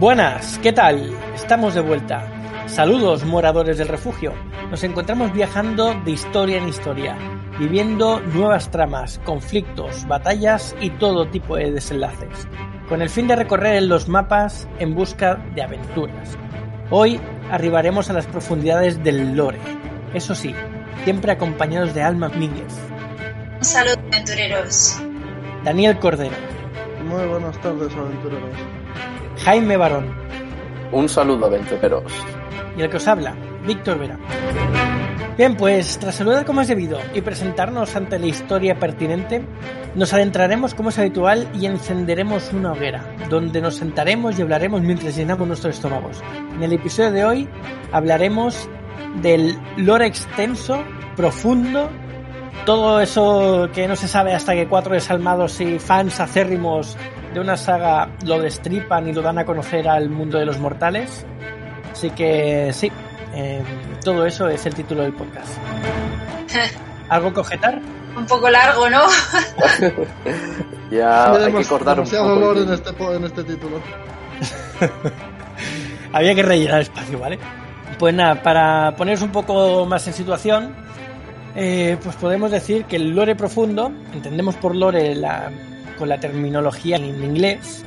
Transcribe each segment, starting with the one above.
Buenas, ¿qué tal? Estamos de vuelta. Saludos, moradores del refugio. Nos encontramos viajando de historia en historia, viviendo nuevas tramas, conflictos, batallas y todo tipo de desenlaces, con el fin de recorrer los mapas en busca de aventuras. Hoy arribaremos a las profundidades del lore, eso sí, siempre acompañados de Alma Mínguez. Un saludo, aventureros. Daniel Cordero. Muy buenas tardes, aventureros. Jaime Barón. Un saludo, aventureros. Y el que os habla, Víctor Vera. Bien, pues tras saludar como es debido y presentarnos ante la historia pertinente, nos adentraremos como es habitual y encenderemos una hoguera, donde nos sentaremos y hablaremos mientras llenamos nuestros estómagos. En el episodio de hoy hablaremos del lore extenso, profundo, todo eso que no se sabe hasta que cuatro desalmados y fans acérrimos de una saga lo destripan y lo dan a conocer al mundo de los mortales. Así que sí, eh, todo eso es el título del podcast. ¿Algo que objetar? Un poco largo, ¿no? ya hay que cortar un demasiado poco. en este, en este título. Había que rellenar espacio, ¿vale? Pues nada, para poneros un poco más en situación, eh, pues podemos decir que el lore profundo, entendemos por lore la- con la terminología en inglés,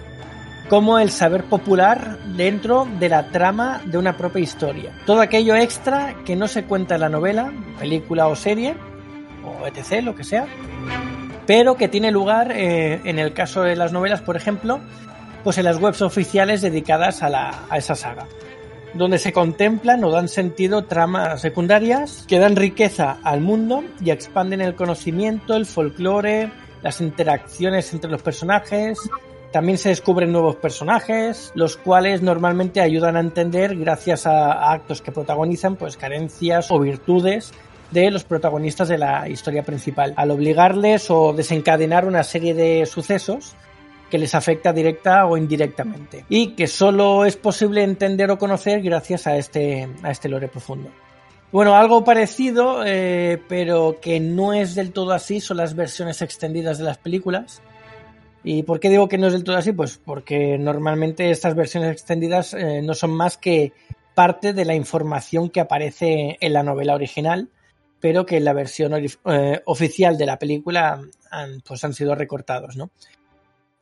como el saber popular dentro de la trama de una propia historia. Todo aquello extra que no se cuenta en la novela, película o serie, o etc., lo que sea, pero que tiene lugar, eh, en el caso de las novelas, por ejemplo, pues en las webs oficiales dedicadas a, la, a esa saga, donde se contemplan o dan sentido tramas secundarias que dan riqueza al mundo y expanden el conocimiento, el folclore, las interacciones entre los personajes. También se descubren nuevos personajes, los cuales normalmente ayudan a entender, gracias a, actos que protagonizan, pues carencias o virtudes de los protagonistas de la historia principal, al obligarles o desencadenar una serie de sucesos que les afecta directa o indirectamente y que solo es posible entender o conocer gracias a este, a este lore profundo. Bueno, algo parecido, eh, pero que no es del todo así, son las versiones extendidas de las películas. ¿Y por qué digo que no es del todo así? Pues porque normalmente estas versiones extendidas eh, no son más que parte de la información que aparece en la novela original, pero que en la versión eh, oficial de la película han, pues han sido recortados, ¿no?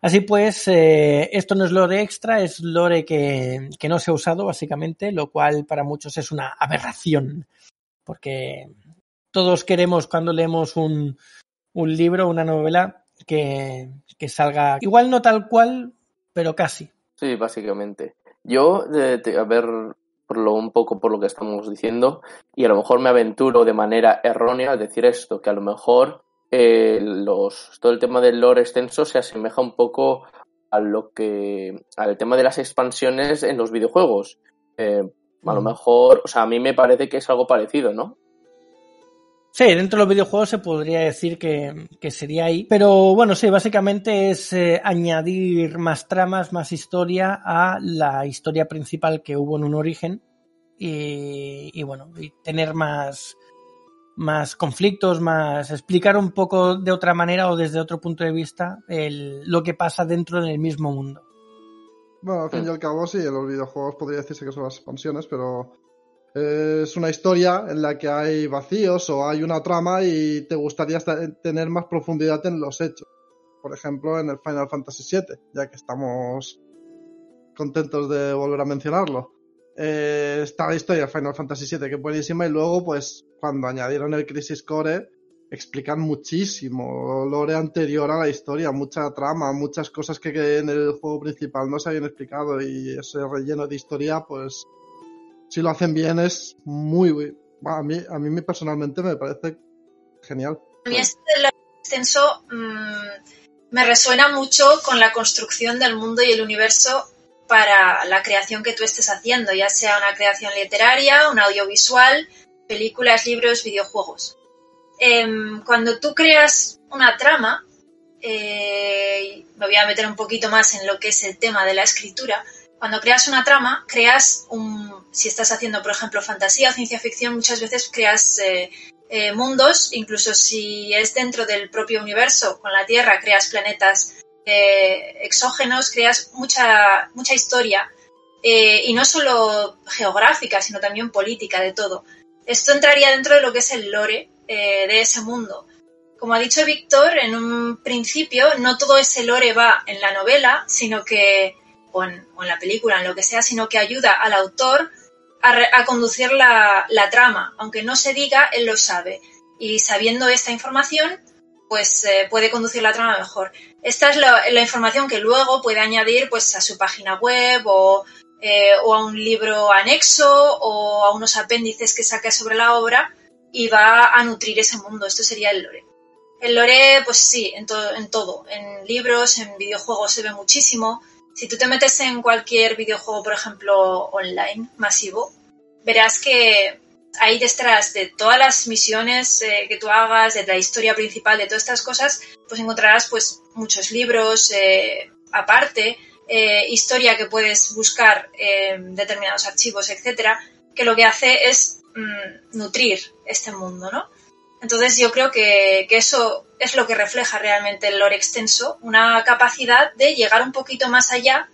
Así pues, esto no es lore extra, es lore que no se ha usado básicamente, lo cual para muchos es una aberración, porque todos queremos cuando leemos un, un libro, una novela, que, que salga igual no tal cual, pero casi. Sí, básicamente. Yo, de- a ver, por lo, un poco por lo que estamos diciendo, y a lo mejor me aventuro de manera errónea al decir esto, que a lo mejor eh, los, todo el tema del lore extenso se asemeja un poco a lo que, al tema de las expansiones en los videojuegos. Eh, a lo mejor, o sea, a mí me parece que es algo parecido, ¿no? Sí, dentro de los videojuegos se podría decir que, que sería ahí. Pero bueno, sí, básicamente es eh, añadir más tramas, más historia a la historia principal que hubo en un origen. Y, y bueno, y tener más, más conflictos, más explicar un poco de otra manera o desde otro punto de vista el- lo que pasa dentro del mismo mundo. Bueno, al fin y Mm. al cabo, sí, en los videojuegos podría decirse que son las expansiones, pero eh, es una historia en la que hay vacíos o hay una trama y te gustaría tener más profundidad en los hechos. Por ejemplo, en el Final Fantasy VII, ya que estamos contentos de volver a mencionarlo. Eh, está la historia de Final Fantasy VII, que es buenísima, y luego, pues, cuando añadieron el Crisis Core, explican muchísimo lore anterior a la historia, mucha trama, muchas cosas que, en el juego principal no se habían explicado y ese relleno de historia, pues si lo hacen bien es muy, a mí a mí personalmente me parece genial. A mí este extenso mm, me resuena mucho con la construcción del mundo y el universo para la creación que tú estés haciendo, ya sea una creación literaria, un audiovisual, películas, libros, videojuegos. Em, cuando tú creas una trama, eh, me voy a meter un poquito más en lo que es el tema de la escritura, cuando creas una trama, creas un, si estás haciendo, por ejemplo, fantasía o ciencia ficción, muchas veces creas eh, eh, mundos, incluso si es dentro del propio universo, con la Tierra, creas planetas exógenos, creas mucha, mucha historia, y no solo geográfica, sino también política, de todo. Esto entraría dentro de lo que es el lore de ese mundo. Como ha dicho Víctor, en un principio no todo ese lore va en la novela, sino que, o en, la película, en lo que sea, sino que ayuda al autor a, conducir la, trama. Aunque no se diga, él lo sabe. Y sabiendo esta información, pues eh, puede conducir la trama mejor. Esta es la, información que luego puede añadir pues, a su página web o, eh, o a un libro anexo o a unos apéndices que saque sobre la obra y va a nutrir ese mundo. Esto sería el lore. El lore, pues sí, en, en todo. En libros, en videojuegos se ve muchísimo. Si tú te metes en cualquier videojuego, por ejemplo, online, masivo, verás que ahí detrás de todas las misiones eh, que tú hagas, de la historia principal, de todas estas cosas, pues encontrarás pues muchos libros eh, aparte, eh, historia que puedes buscar en determinados archivos, etcétera, que lo que hace es mm, nutrir este mundo, ¿no? Entonces yo creo que, eso es lo que refleja realmente el lore extenso, una capacidad de llegar un poquito más allá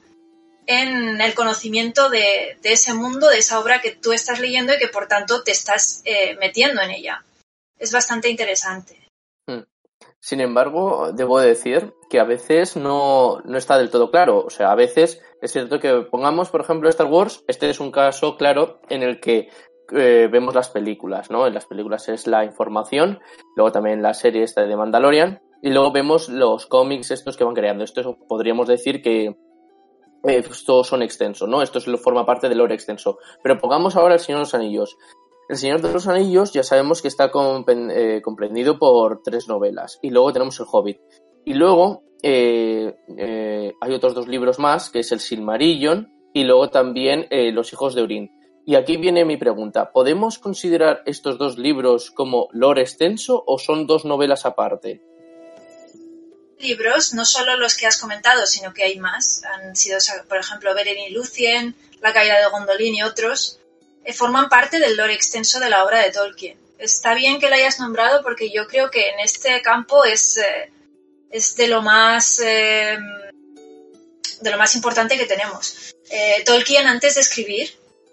en el conocimiento de, ese mundo, de esa obra que tú estás leyendo y que por tanto te estás eh, metiendo en ella. Es bastante interesante. Hmm. Sin embargo, debo decir que a veces no, no, está del todo claro. O sea, a veces es cierto que pongamos, por ejemplo, Star Wars, este es un caso claro en el que eh, vemos las películas, ¿no? En las películas es la información, luego también la serie esta de Mandalorian, y luego vemos los cómics estos que van creando. Esto podríamos decir que eh, estos son extensos, ¿no? Esto forma parte del lore extenso. Pero pongamos ahora El Señor de los Anillos. El Señor de los Anillos ya sabemos que está eh, comprendido por tres novelas, y luego tenemos El Hobbit. Y luego hay otros dos libros más, que es El Silmarillion, y luego también Los Hijos de Urín. Y aquí viene mi pregunta. ¿Podemos considerar estos dos libros como lore extenso o son dos novelas aparte? Libros, no solo los que has comentado, sino que hay más. Han sido, por ejemplo, Beren y Lucien, La caída de Gondolin y otros. Eh, forman parte del lore extenso de la obra de Tolkien. Está bien que la hayas nombrado porque yo creo que en este campo es, eh, es de lo más eh, de lo más importante que tenemos. Tolkien antes de escribir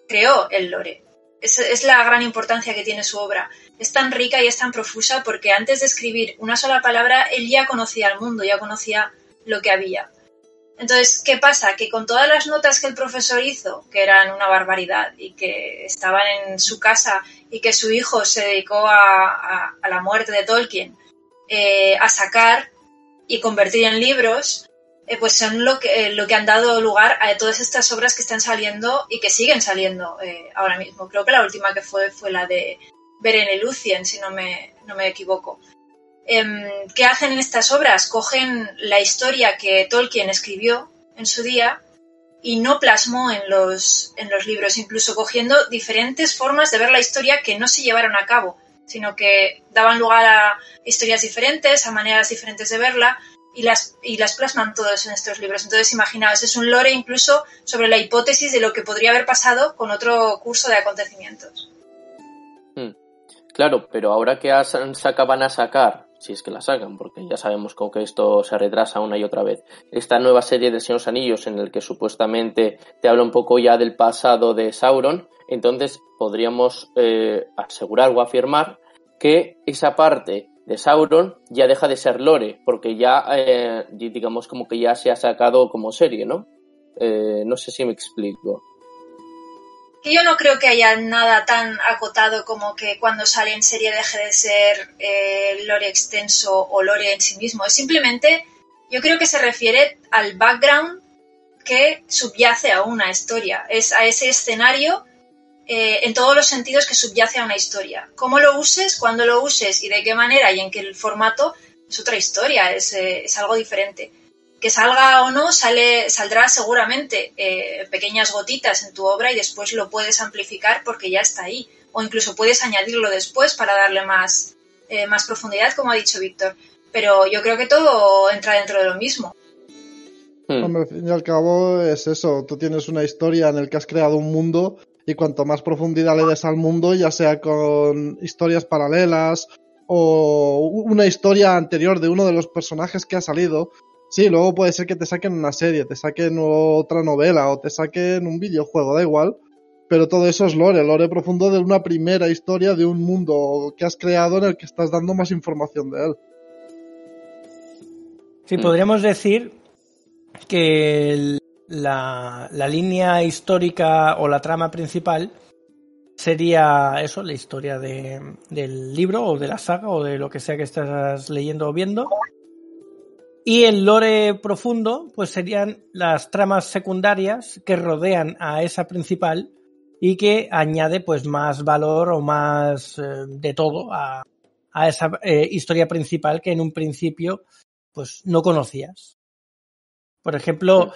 creó el lore. Es, es, la gran importancia que tiene su obra. Es tan rica y es tan profusa porque antes de escribir una sola palabra, él ya conocía el mundo, ya conocía lo que había. Entonces, ¿qué pasa? Que con todas las notas que el profesor hizo, que eran una barbaridad y que estaban en su casa y que su hijo se dedicó a, la muerte de Tolkien, eh, a sacar y convertir en libros, eh, pues son lo que, eh, lo que han dado lugar a todas estas obras que están saliendo y que siguen saliendo eh, ahora mismo. Creo que la última que fue fue la de Beren Lucien, si no me, no me equivoco. Em, ¿Qué hacen en estas obras? Cogen la historia que Tolkien escribió en su día y no plasmó en los, en los libros, incluso cogiendo diferentes formas de ver la historia que no se llevaron a cabo, sino que daban lugar a historias diferentes, a maneras diferentes de verla, y las, y las plasman todos en estos libros. Entonces, imaginaos, es un lore incluso sobre la hipótesis de lo que podría haber pasado con otro curso de acontecimientos. Hmm. Claro, pero ahora que van a sacar, si es que la sacan, porque ya sabemos que esto se retrasa una y otra vez, esta nueva serie de Señor Anillos en el que supuestamente te habla un poco ya del pasado de Sauron, entonces podríamos eh, asegurar o afirmar que esa parte de Sauron ya deja de ser lore, porque ya, eh, digamos, como que ya se ha sacado como serie, ¿no? Eh, no sé si me explico. Yo no creo que haya nada tan acotado como que cuando sale en serie deje de ser eh, lore extenso o lore en sí mismo. Es simplemente, yo creo que se refiere al background que subyace a una historia. Es a ese escenario eh, en todos los sentidos que subyace a una historia. Cómo lo uses, cuándo lo uses y de qué manera y en qué formato, es otra historia, es, eh, es algo diferente. Que salga o no, sale, saldrá seguramente eh, pequeñas gotitas en tu obra y después lo puedes amplificar porque ya está ahí. O incluso puedes añadirlo después para darle más, eh, más profundidad, como ha dicho Víctor. Pero yo creo que todo entra dentro de lo mismo. Hmm. Hombre, al fin y al cabo es eso, tú tienes una historia en la que has creado un mundo y cuanto más profundidad le des al mundo, ya sea con historias paralelas o una historia anterior de uno de los personajes que ha salido, sí, luego puede ser que te saquen una serie, te saquen otra novela o te saquen un videojuego, da igual, pero todo eso es lore, lore profundo de una primera historia de un mundo que has creado en el que estás dando más información de él. Sí, podríamos decir que la, línea histórica o la trama principal sería eso, la historia del libro o de la saga o de lo que sea que estás leyendo o viendo. Y el lore profundo, pues serían las tramas secundarias que rodean a esa principal y que añade pues más valor o más eh, de todo a, esa eh, historia principal que en un principio pues no conocías. Por ejemplo,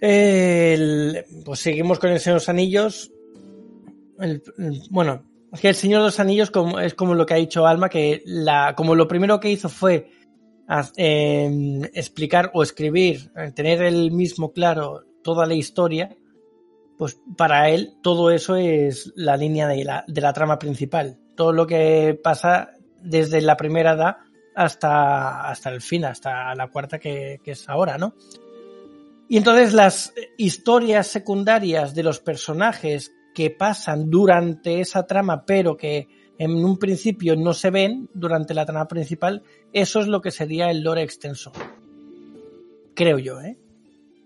pues seguimos con el Señor de los Anillos. bueno, es que el Señor de los Anillos como, es como lo que ha dicho Alma, que la, como lo primero que hizo fue em, explicar o escribir, eh, tener el mismo claro toda la historia, pues para él todo eso es la línea de la, de la trama principal. Todo lo que pasa desde la primera edad hasta, hasta el fin, hasta la cuarta que, es ahora, ¿no? Y entonces las historias secundarias de los personajes que pasan durante esa trama, pero que en un principio no se ven durante la trama principal, eso es lo que sería el lore extenso. Creo yo, ¿eh?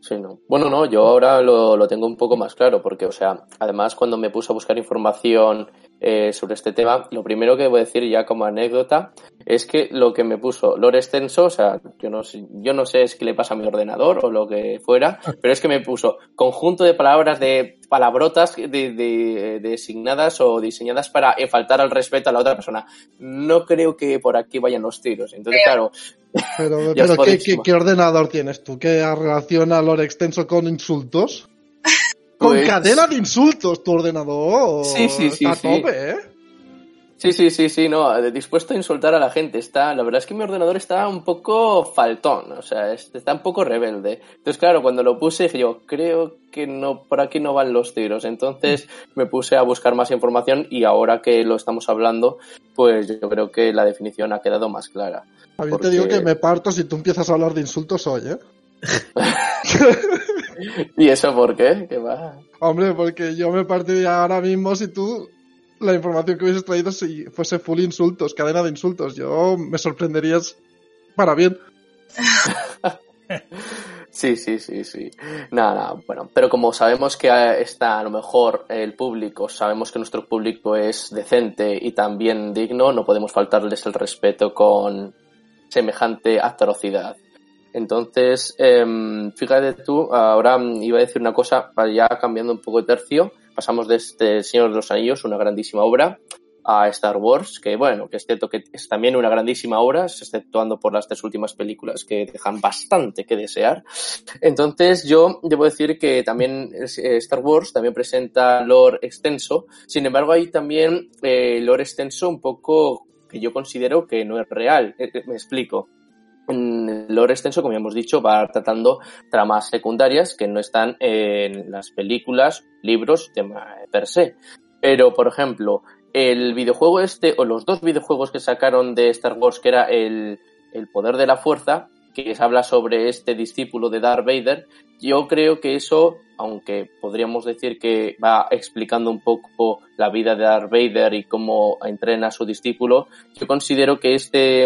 Sí, no. Bueno, no, yo ahora lo, lo tengo un poco más claro, porque, o sea, además cuando me puse a buscar información eh, sobre este tema, lo primero que voy a decir ya como anécdota es que lo que me puso lore extenso, o sea, yo no sé, yo no sé es qué le pasa a mi ordenador o lo que fuera, pero es que me puso conjunto de palabras de palabrotas de, designadas o diseñadas para faltar al respeto a la otra persona. No creo que por aquí vayan los tiros. Entonces, claro. Pero, ¿qué, ordenador tienes tú? ¿Qué relaciona lore extenso con insultos? Con pues cadena de insultos tu ordenador. Sí, sí, sí. Está a tope, ¿eh? Sí, sí, sí, sí, no, dispuesto a insultar a la gente. Está, la verdad es que mi ordenador está un poco faltón, o sea, está un poco rebelde. Entonces, claro, cuando lo puse dije yo, creo que no, por aquí no van los tiros. Entonces me puse a buscar más información y ahora que lo estamos hablando, pues yo creo que la definición ha quedado más clara. A mí te digo que me parto si tú empiezas a hablar de insultos hoy, ¿eh? ¿Y eso por qué? ¿Qué va? Hombre, porque yo me partiría ahora mismo si tú la información que hubieses traído si fuese full insultos, cadena de insultos. Yo me sorprenderías para bien. Sí, sí, sí, sí. Nada, nada, bueno, pero como sabemos que está a lo mejor el público, sabemos que nuestro público es decente y también digno, no podemos faltarles el respeto con semejante atrocidad. Entonces, em, fíjate tú, ahora iba a decir una cosa, ya cambiando un poco de tercio, pasamos de este Señor de los Anillos, una grandísima obra, a Star Wars, que bueno, que es cierto que es también una grandísima obra, exceptuando por las tres últimas películas que dejan bastante que desear. Entonces yo debo decir que también eh, Star Wars también presenta lore extenso, sin embargo hay también eh, lore extenso un poco que yo considero que no es real. Eh, me explico el lore extenso, como ya hemos dicho, va tratando tramas secundarias que no están en las películas, libros de per se. Pero, por ejemplo, el videojuego este, o los dos videojuegos que sacaron de Star Wars, que era el, el poder de la fuerza, que habla sobre este discípulo de Darth Vader, yo creo que eso, aunque podríamos decir que va explicando un poco la vida de Darth Vader y cómo entrena a su discípulo, yo considero que este,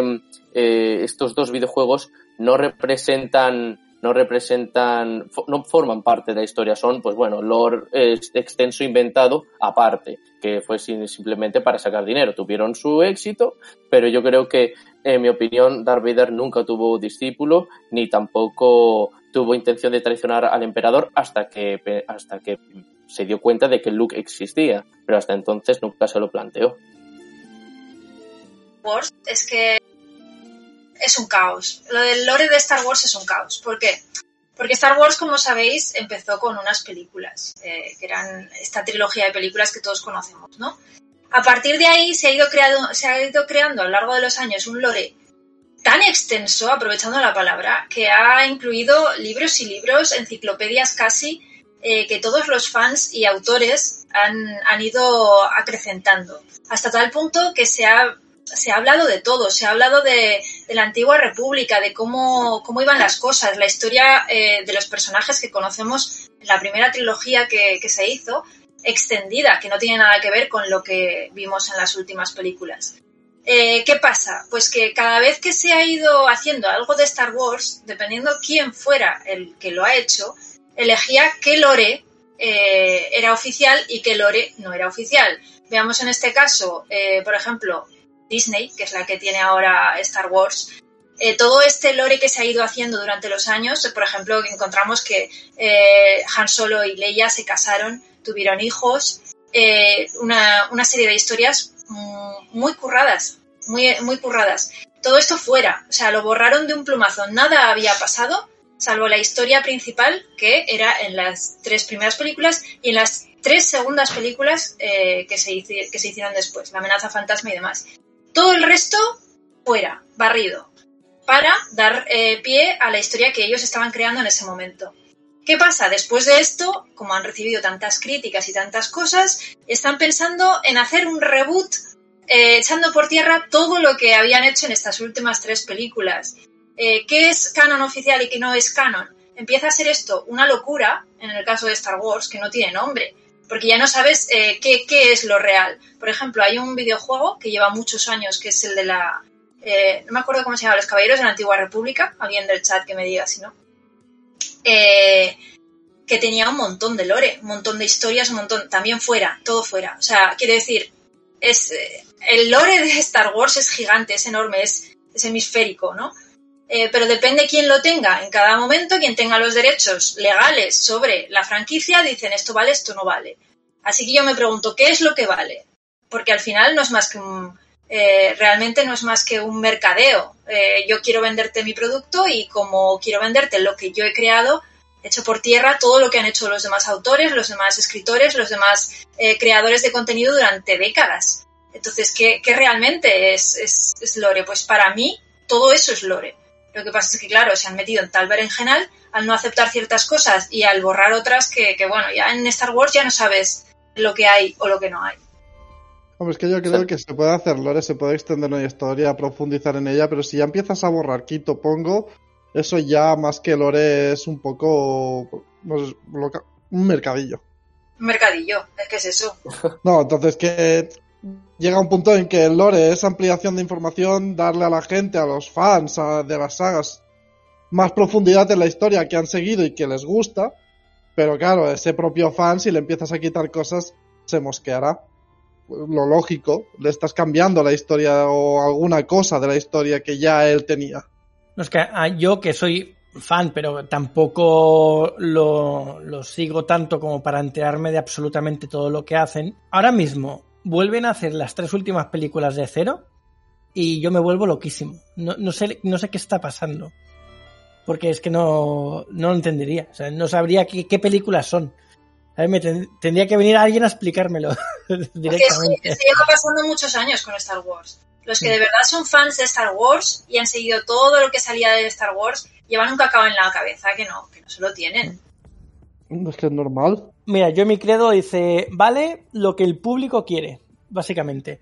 eh, estos dos videojuegos no representan no representan, no forman parte de la historia, son, pues bueno, lore extenso inventado aparte, que fue simplemente para sacar dinero. Tuvieron su éxito, pero yo creo que, en mi opinión, Darth Vader nunca tuvo discípulo, ni tampoco tuvo intención de traicionar al emperador hasta que, hasta que se dio cuenta de que Luke existía, pero hasta entonces nunca se lo planteó. Es que es un caos. Lo del lore de Star Wars es un caos. ¿Por qué? Porque Star Wars, como sabéis, empezó con unas películas, eh, que eran esta trilogía de películas que todos conocemos, ¿no? A partir de ahí se ha, ido creado, se ha ido creando a lo largo de los años un lore tan extenso, aprovechando la palabra, que ha incluido libros y libros, enciclopedias casi, eh, que todos los fans y autores han, han, ido acrecentando. Hasta tal punto que se ha, se ha hablado de todo, se ha hablado de, la antigua república, de cómo, cómo iban las cosas, la historia eh, de los personajes que conocemos en la primera trilogía que se hizo, extendida, que no tiene nada que ver con lo que vimos en las últimas películas. Eh, ¿Qué pasa? Pues que cada vez que se ha ido haciendo algo de Star Wars, dependiendo quién fuera el que lo ha hecho, elegía qué lore eh, era oficial y qué lore no era oficial. Veamos en este caso, eh, por ejemplo, Disney, que es la que tiene ahora Star Wars. Todo este lore que se ha ido haciendo durante los años, por ejemplo, encontramos que Han Solo y Leia se casaron, tuvieron hijos, una, una serie de historias muy curradas, muy, muy curradas. Todo esto fuera, o sea, lo borraron de un plumazo. Nada había pasado, salvo la historia principal, que era en las tres primeras películas y en las tres segundas películas eh, que, se que se hicieron después, La amenaza fantasma y demás. Todo el resto fuera, barrido, para dar eh, pie a la historia que ellos estaban creando en ese momento. ¿Qué pasa? Después de esto, como han recibido tantas críticas y tantas cosas, están pensando en hacer un reboot eh, echando por tierra todo lo que habían hecho en estas últimas tres películas. Eh, ¿Qué es canon oficial y qué no es canon? Empieza a ser esto una locura, en el caso de Star Wars, que no tiene nombre, porque ya no sabes eh, qué, qué, es lo real. Por ejemplo, hay un videojuego que lleva muchos años, que es el de la... No me acuerdo cómo se llama, Los Caballeros de la Antigua República, alguien del chat que me diga si no. Eh, que tenía un montón de lore, un montón de historias, un montón, también fuera, todo fuera. O sea, quiere decir, es, el lore de Star Wars es gigante, es enorme, es, es hemisférico, ¿no? Eh, pero depende quién lo tenga en cada momento, quien tenga los derechos legales sobre la franquicia, dicen esto vale, esto no vale. Así que yo me pregunto, ¿qué es lo que vale? Porque al final no es más que un, eh, realmente no es más que un mercadeo. Eh, yo quiero venderte mi producto y como quiero venderte lo que yo he creado, hecho por tierra todo lo que han hecho los demás autores, los demás escritores, los demás eh, creadores de contenido durante décadas. Entonces, ¿qué, qué realmente es, es, lore? Pues para mí todo eso es lore. Lo que pasa es que, claro, se han metido en tal berenjenal al no aceptar ciertas cosas y al borrar otras que, bueno, ya en Star Wars ya no sabes lo que hay o lo que no hay. Hombre, es que yo creo que se puede hacer lore, se puede extender una historia, profundizar en ella, pero si ya empiezas a borrar quito, pongo, eso ya más que lore es un poco sé, un mercadillo. Un mercadillo, es que es eso. No, entonces que llega un punto en que el lore es ampliación de información, darle a la gente, a los fans a, de las sagas, más profundidad en la historia que han seguido y que les gusta. Pero claro, ese propio fan, si le empiezas a quitar cosas, se mosqueará. Lo lógico, le estás cambiando la historia o alguna cosa de la historia que ya él tenía. No, es que yo que soy fan, pero tampoco lo, lo sigo tanto como para enterarme de absolutamente todo lo que hacen. Ahora mismo, vuelven a hacer las tres últimas películas de cero y yo me vuelvo loquísimo. No, no, sé, no sé qué está pasando. Porque es que no, no lo entendería. O sea, no sabría qué, qué películas son. A ver, me ten, tendría que venir alguien a explicármelo directamente. Es que lleva pasando muchos años con Star Wars. Los que de verdad son fans de Star Wars y han seguido todo lo que salía de Star Wars llevan un cacao en la cabeza que no, que no se lo tienen. Es que es normal. Mira, yo mi credo dice, vale lo que el público quiere, básicamente.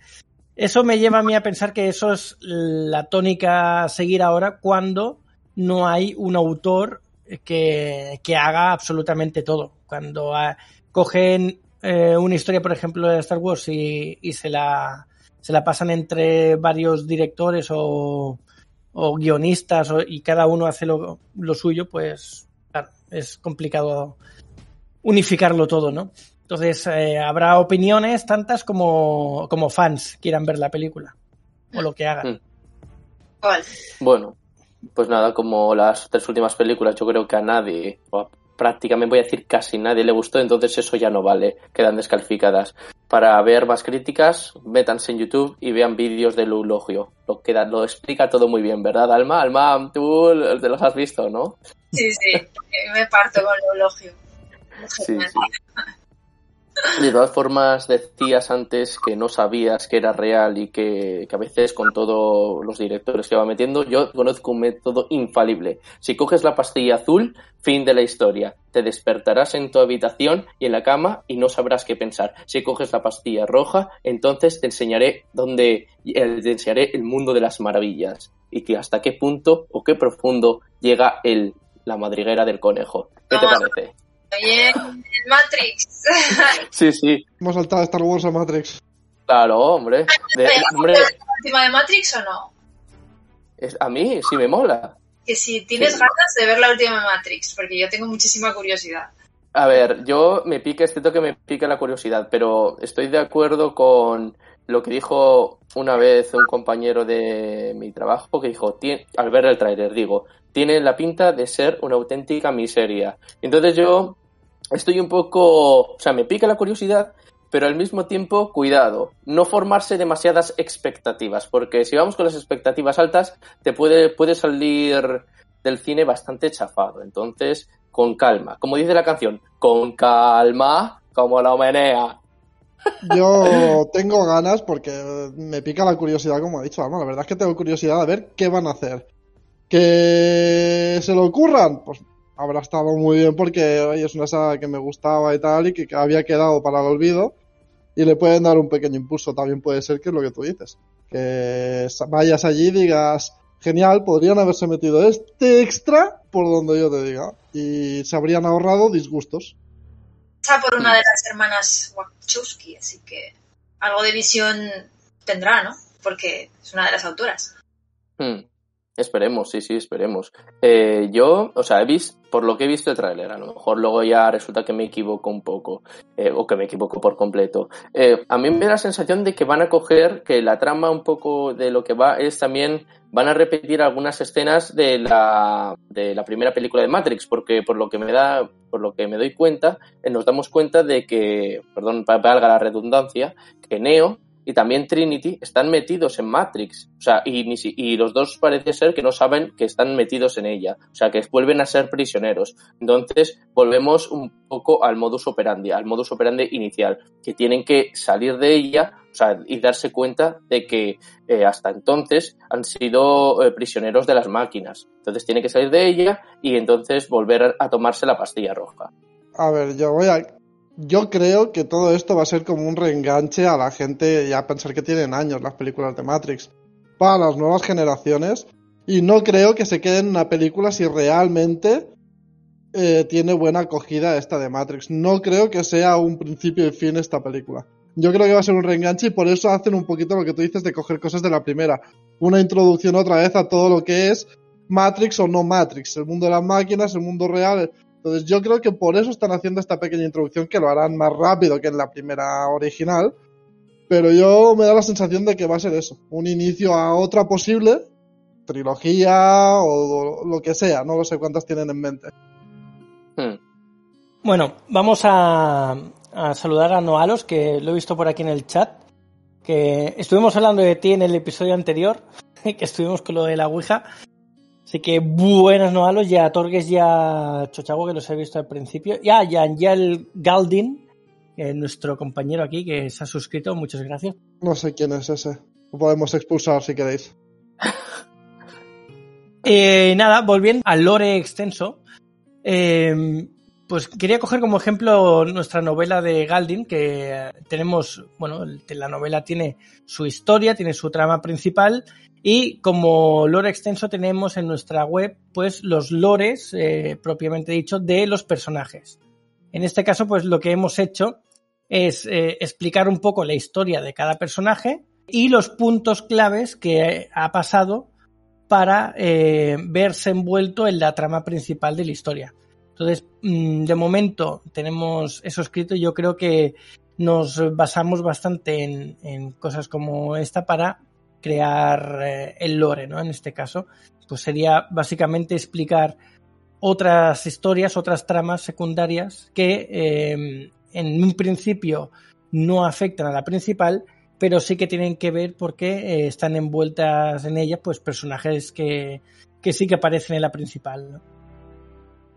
Eso me lleva a mí a pensar que eso es la tónica a seguir ahora cuando no hay un autor que, que haga absolutamente todo. Cuando a, cogen eh, una historia, por ejemplo, de Star Wars y, y se, la, se la pasan entre varios directores o, o guionistas o, y cada uno hace lo, lo suyo, pues claro, es complicado unificarlo todo, ¿no? Entonces eh, habrá opiniones tantas como, como fans quieran ver la película o lo que hagan. ¿Cuál? Bueno, pues nada, como las tres últimas películas, yo creo que a nadie, o a prácticamente voy a decir casi nadie le gustó, entonces eso ya no vale, quedan descalificadas. para ver más críticas, métanse en YouTube y vean vídeos del eulogio. Lo, queda, lo explica todo muy bien, ¿verdad, Alma? Alma, tú te los has visto, ¿no? Sí, sí, me parto con el eulogio. Sí, sí. De todas formas, decías antes que no sabías que era real y que, que, a veces con todos los directores que va metiendo, yo conozco un método infalible. Si coges la pastilla azul, fin de la historia. Te despertarás en tu habitación y en la cama y no sabrás qué pensar. Si coges la pastilla roja, entonces te enseñaré dónde, eh, te enseñaré el mundo de las maravillas y que hasta qué punto o qué profundo llega el, la madriguera del conejo. ¿Qué te parece? Bien, Matrix. Sí, sí. Hemos saltado de Star Wars a Matrix. Claro, hombre. De, hombre ¿La última de Matrix o no? es- a mí sí me mola. Que si tienes Sí. ganas de ver la última de Matrix, porque yo tengo muchísima curiosidad. A ver, yo me pica, este toque me pica la curiosidad, pero estoy de acuerdo con lo que dijo una vez un compañero de mi trabajo, que dijo, "Tien- al ver el tráiler, digo, tiene la pinta de ser una auténtica miseria. Entonces yo estoy un poco, o sea, me pica la curiosidad, pero al mismo tiempo, cuidado, no formarse demasiadas expectativas, porque si vamos con las expectativas altas, te puede, puede salir del cine bastante chafado. Entonces, con calma. Como dice la canción, con calma, como la menea. Yo tengo ganas porque me pica la curiosidad, como ha dicho Alma. La verdad es que tengo curiosidad de ver qué van a hacer. Que se lo ocurran, pues habrá estado muy bien porque oye, es una saga que me gustaba y tal y que había quedado para el olvido. Y le pueden dar un pequeño impulso. También puede ser que es lo que tú dices. Que vayas allí y digas, genial, podrían haberse metido este extra por donde yo te diga. Y se habrían ahorrado disgustos. Está por una de las hermanas Wachowski, así que algo de visión tendrá, ¿no? Porque es una de las autoras. Hmm. Esperemos, sí, sí, esperemos. Eh, yo, o sea, he visto, por lo que he visto el tráiler, a lo mejor luego ya resulta que me equivoco un poco, eh, o que me equivoco por completo. Eh, a mí me da la sensación de que van a coger, que la trama un poco de lo que va es también, van a repetir algunas escenas de la, de la primera película de Matrix, porque por lo que me da, por lo que me doy cuenta, eh, nos damos cuenta de que, perdón, va- valga la redundancia, que Neo y también Trinity están metidos en Matrix. O sea, y, los dos parece ser que no saben que están metidos en ella. O sea, que vuelven a ser prisioneros. Entonces, volvemos un poco al modus operandi, al modus operandi inicial, que tienen que salir de ella o sea, y darse cuenta de que eh, hasta entonces han sido eh, prisioneros de las máquinas. Entonces, tienen que salir de ella y entonces volver a tomarse la pastilla roja. A ver, yo voy a. Yo creo que todo esto va a ser como un reenganche a la gente ya pensar que tienen años las películas de Matrix para las nuevas generaciones y no creo que se quede en una película si realmente eh, tiene buena acogida esta de Matrix. No creo que sea un principio y fin esta película. Yo creo que va a ser un reenganche y por eso hacen un poquito lo que tú dices de coger cosas de la primera. Una introducción otra vez a todo lo que es Matrix o no Matrix, el mundo de las máquinas, el mundo real, entonces yo creo que por eso están haciendo esta pequeña introducción, que lo harán más rápido que en la primera original. Pero yo me da la sensación de que va a ser eso, un inicio a otra posible trilogía o lo que sea, no lo sé cuántas tienen en mente. Hmm. Bueno, vamos a, a saludar a Noalos, que lo he visto por aquí en el chat. Que estuvimos hablando de ti en el episodio anterior, que estuvimos con lo de la Ouija. Así que buenas Noalos, ya a Torges y a Chochago, que los he visto al principio. Y a Angel Galdin, que es nuestro compañero aquí, que se ha suscrito, muchas gracias. No sé quién es ese. Lo podemos expulsar si queréis. Eh, nada, volviendo al lore extenso, eh, pues quería coger como ejemplo nuestra novela de Galdin, que eh, tenemos, bueno, el- la novela tiene su historia, tiene su trama principal y como lore extenso tenemos en nuestra web pues los lores eh, propiamente dicho de los personajes. En este caso pues lo que hemos hecho es eh, explicar un poco la historia de cada personaje y los puntos claves que ha pasado para eh, verse envuelto en la trama principal de la historia. Entonces, mm, de momento tenemos eso escrito y yo creo que nos basamos bastante en, en cosas como esta para crear eh, el lore, ¿no? En este caso, pues sería básicamente explicar otras historias, otras tramas secundarias que eh, en un principio no afectan a la principal, pero sí que tienen que ver porque eh, están envueltas en ellas pues personajes que, que sí que aparecen en la principal.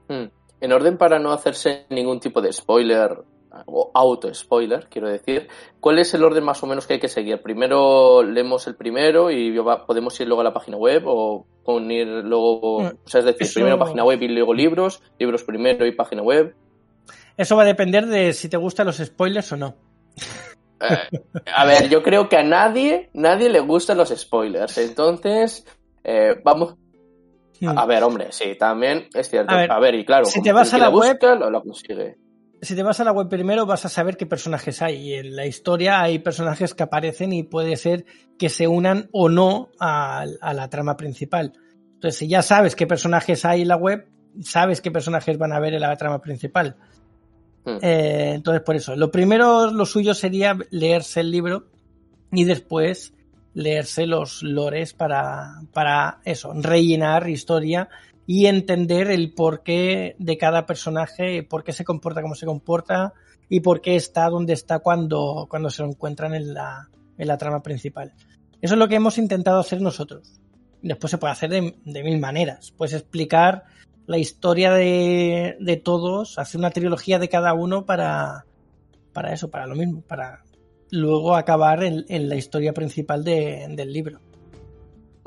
Hmm. En orden para no hacerse ningún tipo de spoiler o auto-spoiler, quiero decir, ¿cuál es el orden más o menos que hay que seguir? ¿Primero leemos el primero y podemos ir luego a la página web o unir luego, Mm, o sea, es decir, eso- primero página web y luego libros, libros primero y página web? Eso va a depender de si te gustan los spoilers o no. Eh, a ver, yo creo que a nadie, nadie le gustan los spoilers, entonces, eh, vamos, a ver, hombre, sí, también es cierto. A A ver, y claro, si te vas a la web- busca, lo, lo consigue. Si te vas a la web primero vas a saber qué personajes hay. Y en la historia hay personajes que aparecen y puede ser que se unan o no a, a la trama principal. Entonces, si ya sabes qué personajes hay en la web, sabes qué personajes van a ver en la trama principal. Hmm. Eh, entonces, por eso, lo primero, lo suyo sería leerse el libro y después leerse los lores para, para eso, rellenar historia y entender el porqué de cada personaje, por qué se comporta como se comporta y por qué está donde está cuando, cuando se lo encuentran en la, en la trama principal. Eso es lo que hemos intentado hacer nosotros. Después se puede hacer de, de mil maneras. Puedes explicar la historia de, de todos, hacer una trilogía de cada uno para, para eso, para lo mismo, para luego acabar en, en la historia principal de- del libro.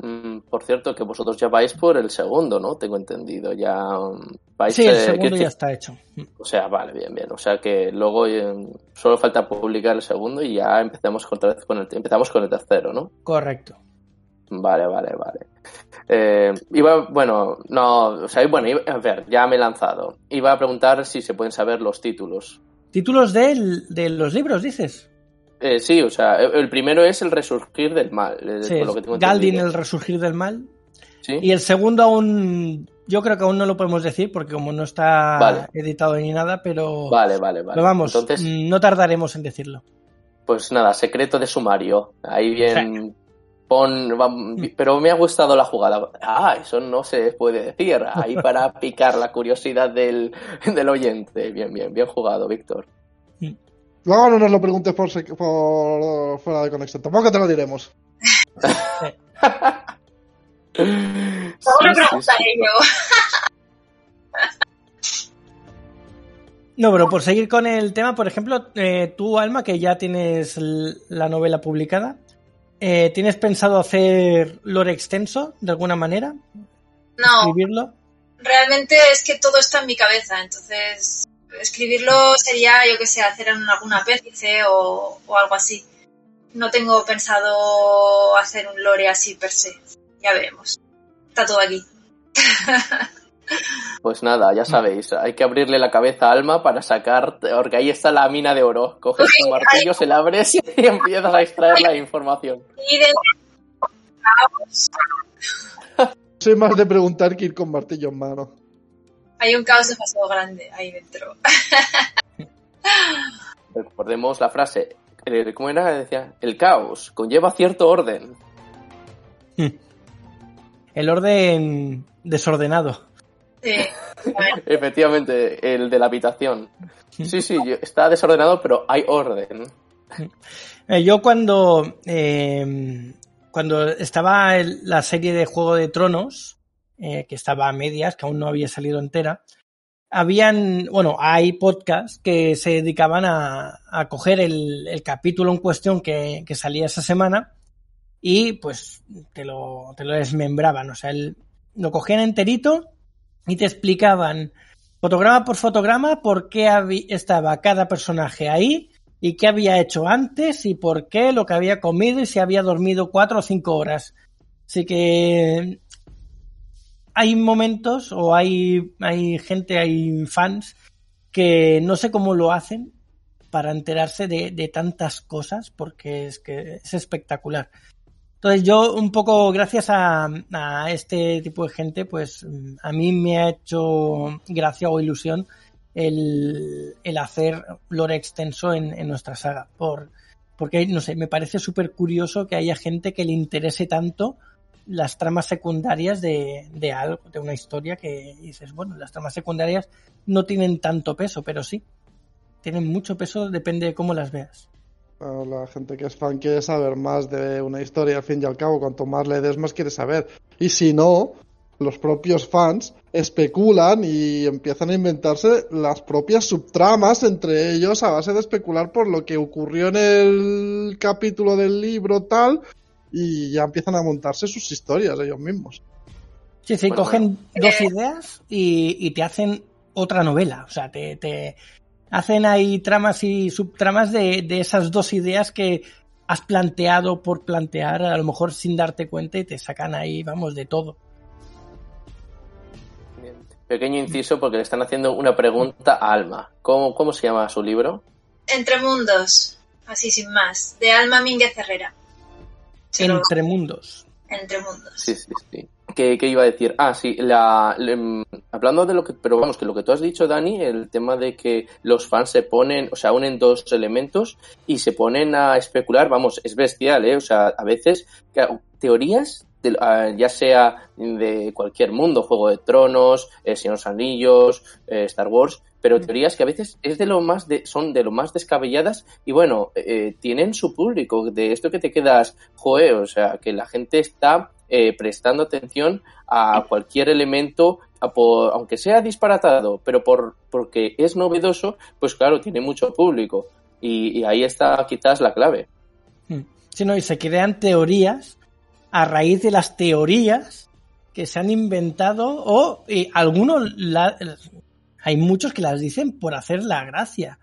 Mm, Por cierto, que vosotros ya vais por el segundo, ¿no? Tengo entendido. Ya mm, vais. Sí, el eh, segundo ya está hecho. O sea, vale, bien, bien. O sea que luego eh, solo falta publicar el segundo y ya empezamos con, con el, empezamos con el tercero, ¿no? Correcto. Vale, vale, vale. Eh, iba, bueno, no, o sea, bueno, iba- a ver, ya me he lanzado. Iba a preguntar si se pueden saber los títulos. Títulos del- de los libros, dices. Eh, sí, o sea, el primero es el resurgir del mal. eh, Sí, por lo que tengo Galdin, el resurgir del mal. ¿Sí? Y el segundo aún, yo creo que aún no lo podemos decir porque como no está Vale. editado ni nada, pero, Vale, vale, vale. pero vamos, Entonces, mm, no tardaremos en decirlo. Pues nada, secreto de sumario. Ahí bien. Pon, vam- pero me ha gustado la jugada. Ah, eso no se puede decir. Ahí para picar la curiosidad del, del oyente. Bien, bien, bien jugado, Víctor. Luego no nos lo preguntes por, fuera de conexión. Tampoco te lo diremos. Luego le Sí, sí, preguntaré sí. yo. No, pero por seguir con el tema, por ejemplo, eh, tú, Alma, que ya tienes la novela publicada, eh, ¿tienes pensado hacer lore extenso de alguna manera? No, ¿Escribirlo? realmente es que todo está en mi cabeza, entonces escribirlo sería, yo que sé, hacer un- algún apéndice o, o algo así. No tengo pensado hacer un lore así per se. Ya veremos. Está todo aquí. Pues nada, ya sabéis, hay que abrirle la cabeza a Alma para sacar, porque ahí está la mina de oro. Coges un martillo, se la abres y empiezas a extraer la información. Y de Soy más de preguntar que ir con martillo en mano. Hay un caos demasiado grande ahí dentro. Recordemos la frase, eh, ¿cómo era? Decía, el caos conlleva cierto orden. El orden desordenado. Sí. Efectivamente, el de la habitación. Sí, sí, yo- está desordenado, pero hay orden. Eh, yo cuando, eh, cuando estaba el- la serie de Juego de Tronos, eh, que estaba a medias, que aún no había salido entera, habían, bueno, hay podcasts que se dedicaban a, coger el, capítulo en cuestión que, salía esa semana y pues te lo, desmembraban, o sea, lo cogían enterito y te explicaban fotograma por fotograma por qué estaba cada personaje ahí y qué había hecho antes y por qué, lo que había comido y si había dormido cuatro o cinco horas. Así que hay momentos o hay, hay gente, hay fans que no sé cómo lo hacen para enterarse de, de tantas cosas porque es que es espectacular. Entonces yo un poco gracias a, a este tipo de gente pues a mí me ha hecho gracia o ilusión el, el hacer lore extenso en, en nuestra saga. Por, porque, no sé, me parece súper curioso que haya gente que le interese tanto las tramas secundarias de, de algo, de una historia que dices, bueno, las tramas secundarias no tienen tanto peso, pero sí, tienen mucho peso, depende de cómo las veas. La gente que es fan quiere saber más de una historia, al fin y al cabo, cuanto más le des, más quiere saber. Y si no, los propios fans especulan y empiezan a inventarse las propias subtramas entre ellos a base de especular por lo que ocurrió en el capítulo del libro tal y ya empiezan a montarse sus historias ellos mismos. Sí, sí, Bueno, cogen dos ideas y, y te hacen otra novela. O sea, te, te hacen ahí tramas y subtramas de, de esas dos ideas que has planteado por plantear, a lo mejor sin darte cuenta, y te sacan ahí, vamos, de todo. Bien. Pequeño inciso porque le están haciendo una pregunta a Alma. ¿Cómo, cómo se llama su libro? Entre mundos, así sin más, de Alma Mínguez Herrera. Entre mundos. Entre mundos. Sí, sí, sí. ¿Qué, qué iba a decir? Ah, sí, la, lem- hablando de lo que, pero vamos, que lo que tú has dicho, Dani, el tema de que los fans se ponen, o sea, unen dos elementos y se ponen a especular, vamos, es bestial, ¿eh? O sea, a veces, teorías, de- ah, ya sea de cualquier mundo, Juego de Tronos, eh, Señor de los Anillos, eh, Star Wars, pero teorías que a veces es de lo más de, son de lo más descabelladas y bueno, eh, tienen su público, de esto que te quedas, joe, o sea, que la gente está eh, prestando atención a cualquier elemento, a por- aunque sea disparatado, pero por porque es novedoso, pues claro, tiene mucho público. Y, y ahí está quizás la clave. Mm. Sí, no, y se crean teorías a raíz de las teorías que se han inventado o eh, algunos la- hay muchos que las dicen por hacer la gracia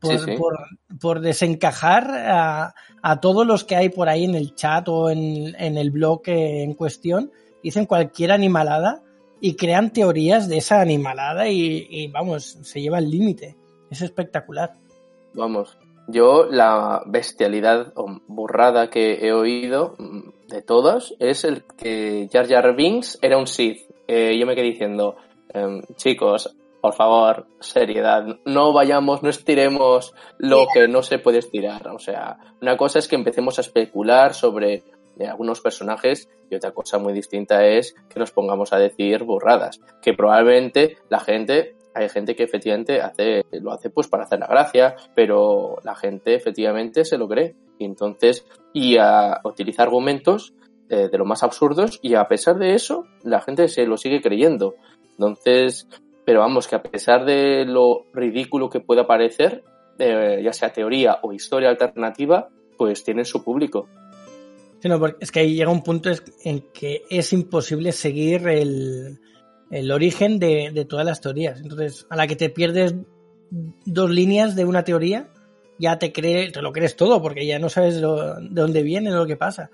por, Sí, sí. por, por desencajar a, a todos los que hay por ahí en el chat o en, en el blog eh, en cuestión dicen cualquier animalada y crean teorías de esa animalada y, y, vamos, se lleva el límite. Es espectacular. Vamos, yo la bestialidad o burrada que he oído mm, de todas es el que Jar Jar Binks era un Sith. Eh, yo me quedé diciendo, em, chicos, por favor, seriedad, no vayamos, no estiremos lo que no se puede estirar. O sea, una cosa es que empecemos a especular sobre eh, algunos personajes y otra cosa muy distinta es que nos pongamos a decir burradas, que probablemente la gente hay gente que efectivamente hace, lo hace pues para hacer la gracia, pero la gente efectivamente se lo cree. Y entonces, y a utilizar argumentos eh, de lo más absurdos, y a pesar de eso, la gente se lo sigue creyendo. Entonces, pero vamos, que a pesar de lo ridículo que pueda parecer, eh, ya sea teoría o historia alternativa, pues tienen su público. Sí, no, porque es que ahí llega un punto en que es imposible seguir el, el origen de, de, todas las teorías. Entonces, a la que te pierdes dos líneas de una teoría, ya te, cree, te lo crees todo, porque ya no sabes de dónde viene, lo que pasa.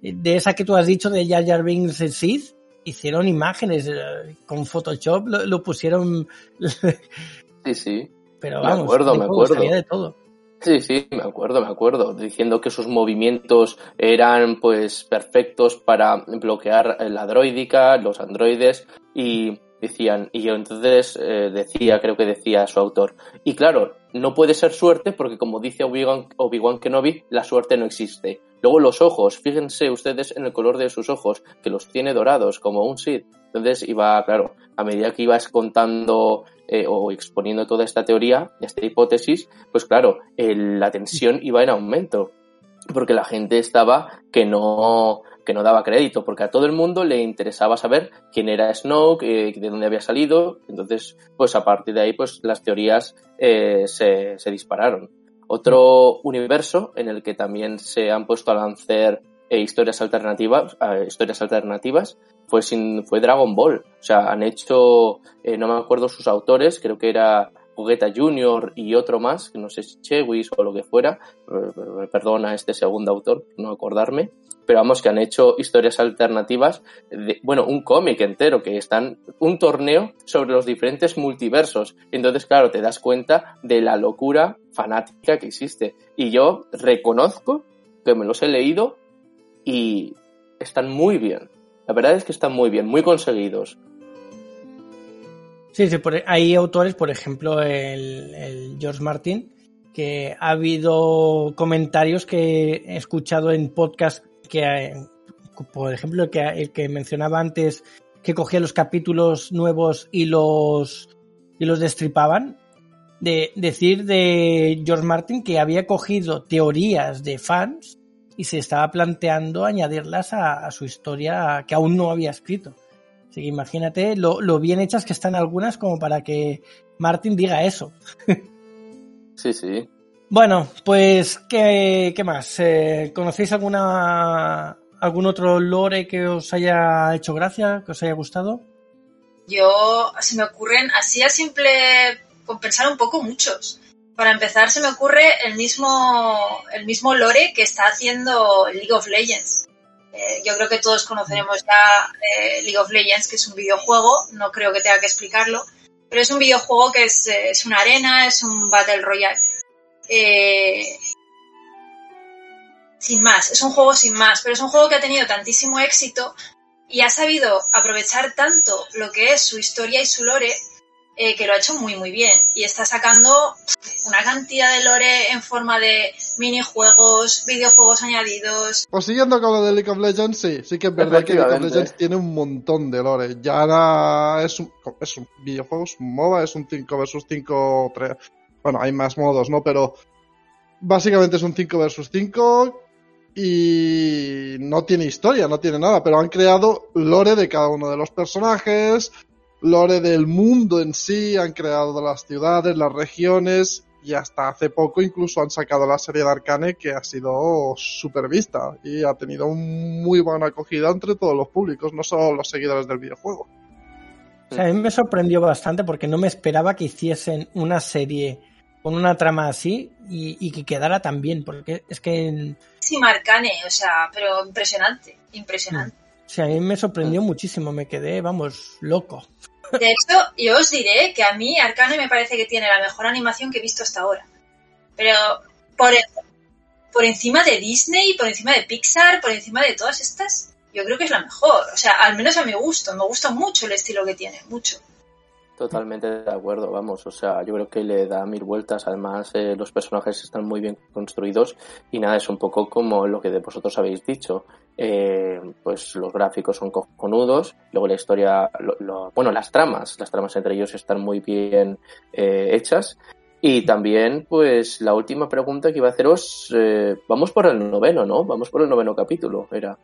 De esa que tú has dicho de Jar Jar Binks Sith, hicieron imágenes eh, con Photoshop, lo, lo pusieron. sí, sí. Pero vamos, me acuerdo, me acuerdo. de todo. Sí, sí, me acuerdo, me acuerdo, diciendo que sus movimientos eran pues perfectos para bloquear la droidica, los androides y decían, y yo entonces eh, decía, creo que decía su autor, y claro, no puede ser suerte porque como dice Obi-Wan Obi Kenobi, la suerte no existe. Luego los ojos, fíjense ustedes en el color de sus ojos, que los tiene dorados como un Sith. Entonces iba, claro, a medida que ibas contando eh, o exponiendo toda esta teoría, esta hipótesis, pues claro, el, la tensión iba en aumento, porque la gente estaba que no que no daba crédito, porque a todo el mundo le interesaba saber quién era Snoke, eh, de dónde había salido, entonces, pues a partir de ahí, pues las teorías eh, se, se, dispararon. Otro universo en el que también se han puesto a lanzar eh, historias alternativas, historias alternativas, fue sin, fue Dragon Ball. O sea, han hecho, eh, no me acuerdo sus autores, creo que era Jugueta Junior y otro más, que no sé si Chewis o lo que fuera, perdona este segundo autor, no acordarme, pero vamos que han hecho historias alternativas, de, bueno, un cómic entero, que están, un torneo sobre los diferentes multiversos. Entonces, claro, te das cuenta de la locura fanática que existe. Y yo reconozco que me los he leído y están muy bien. La verdad es que están muy bien, muy conseguidos. Sí, sí, hay autores, por ejemplo, el, el, George Martin, que ha habido comentarios que he escuchado en podcast que, por ejemplo, el que, el que mencionaba antes, que cogía los capítulos nuevos y los, y los destripaban. de decir de George Martin que había cogido teorías de fans y se estaba planteando añadirlas a, su historia que aún no había escrito. Así que imagínate lo, bien hechas que están algunas como para que Martin diga eso. sí, sí. Bueno, pues, ¿qué, más? Eh, ¿Conocéis alguna algún otro lore que os haya hecho gracia, que os haya gustado? Yo, se me ocurren, así a simple, con pensar un poco muchos. Para empezar, se me ocurre el mismo, el mismo lore que está haciendo League of Legends. Eh, yo creo que todos conoceremos ya eh, League of Legends, que es un videojuego, no creo que tenga que explicarlo, pero es un videojuego que es, es una arena, es un Battle Royale. Eh, sin más, es un juego sin más, pero es un juego que ha tenido tantísimo éxito y ha sabido aprovechar tanto lo que es su historia y su lore eh, que lo ha hecho muy muy bien y está sacando una cantidad de lore en forma de minijuegos, videojuegos añadidos. Pues siguiendo con lo de League of Legends, sí, sí que es verdad que League of Legends tiene un montón de lore. Ya ahora es un, es un videojuego, es un MOBA, es un 5 versus 5, 3. Bueno, hay más modos, ¿no? Pero básicamente es un 5 versus 5 y no tiene historia, no tiene nada, pero han creado lore de cada uno de los personajes, lore del mundo en sí, han creado las ciudades, las regiones y hasta hace poco incluso han sacado la serie de Arcane que ha sido súper vista y ha tenido muy buena acogida entre todos los públicos, no solo los seguidores del videojuego. O sea, a mí me sorprendió bastante porque no me esperaba que hiciesen una serie con una trama así y, y que quedara tan bien, porque es que... Sí, Arcane, o sea, pero impresionante, impresionante. Sí, a mí me sorprendió muchísimo, me quedé, vamos, loco. De hecho, yo os diré que a mí Arcane me parece que tiene la mejor animación que he visto hasta ahora. Pero por, por encima de Disney, por encima de Pixar, por encima de todas estas, yo creo que es la mejor. O sea, al menos a mi gusto. Me gusta mucho el estilo que tiene, mucho. Totalmente de acuerdo, vamos, o sea, yo creo que le da mil vueltas, además eh, los personajes están muy bien construidos y nada, es un poco como lo que vosotros habéis dicho, eh, pues los gráficos son cojonudos, luego la historia, bueno, las tramas, las tramas entre ellos están muy bien eh, hechas y también, pues la última pregunta que iba a haceros, vamos por el noveno, ¿no? Vamos por el noveno capítulo, era.